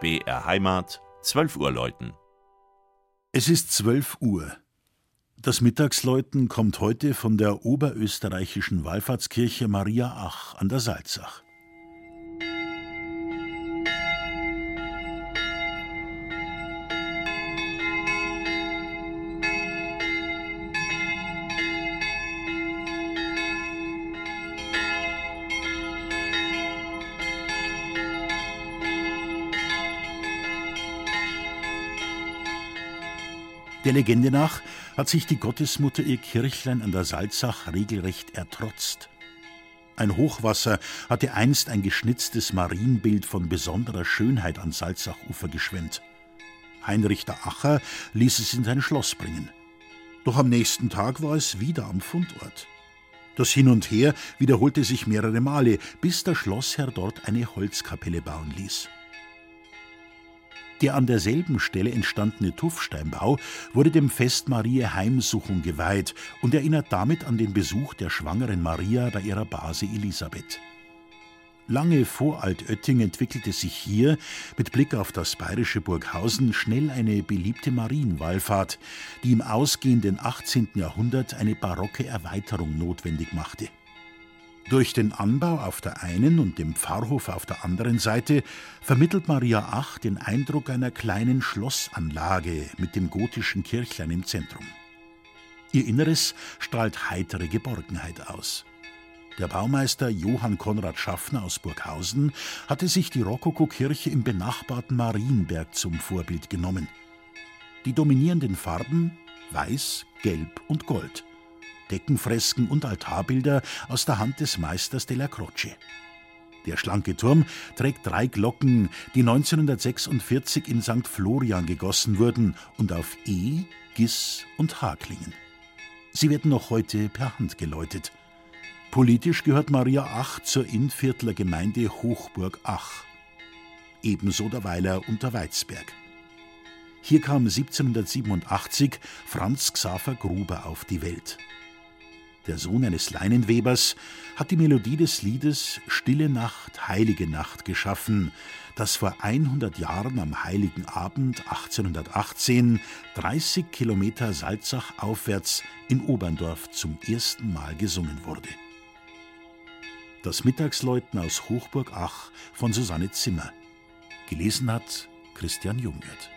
BR Heimat, 12 Uhr läuten. Es ist 12 Uhr. Das Mittagsläuten kommt heute von der oberösterreichischen Wallfahrtskirche Maria Ach an der Salzach. Der Legende nach hat sich die Gottesmutter ihr Kirchlein an der Salzach regelrecht ertrotzt. Ein Hochwasser hatte einst ein geschnitztes Marienbild von besonderer Schönheit an Salzachufer geschwemmt. Heinrich der Acher ließ es in sein Schloss bringen. Doch am nächsten Tag war es wieder am Fundort. Das Hin und Her wiederholte sich mehrere Male, bis der Schlossherr dort eine Holzkapelle bauen ließ. Der an derselben Stelle entstandene Tuffsteinbau wurde dem Fest Mariä Heimsuchung geweiht und erinnert damit an den Besuch der schwangeren Maria bei ihrer Base Elisabeth. Lange vor Altötting entwickelte sich hier mit Blick auf das bayerische Burghausen schnell eine beliebte Marienwallfahrt, die im ausgehenden 18. Jahrhundert eine barocke Erweiterung notwendig machte. Durch den Anbau auf der einen und dem Pfarrhof auf der anderen Seite vermittelt Maria Ach den Eindruck einer kleinen Schlossanlage mit dem gotischen Kirchlein im Zentrum. Ihr Inneres strahlt heitere Geborgenheit aus. Der Baumeister Johann Konrad Schaffner aus Burghausen hatte sich die Rokokokirche im benachbarten Marienberg zum Vorbild genommen. Die dominierenden Farben Weiß, Gelb und Gold. Deckenfresken und Altarbilder aus der Hand des Meisters della Croce. Der schlanke Turm trägt drei Glocken, die 1946 in St. Florian gegossen wurden und auf E, Gis und H klingen. Sie werden noch heute per Hand geläutet. Politisch gehört Maria Ach zur Innviertler Gemeinde Hochburg Ach. Ebenso der Weiler Unterweizberg. Hier kam 1787 Franz Xaver Gruber auf die Welt der Sohn eines Leinenwebers, hat die Melodie des Liedes Stille Nacht, Heilige Nacht geschaffen, das vor 100 Jahren am Heiligen Abend 1818 30 Kilometer Salzach aufwärts in Oberndorf zum ersten Mal gesungen wurde. Das Mittagsläuten aus Hochburg Ach von Susanne Zimmer. Gelesen hat Christian Jungwirth.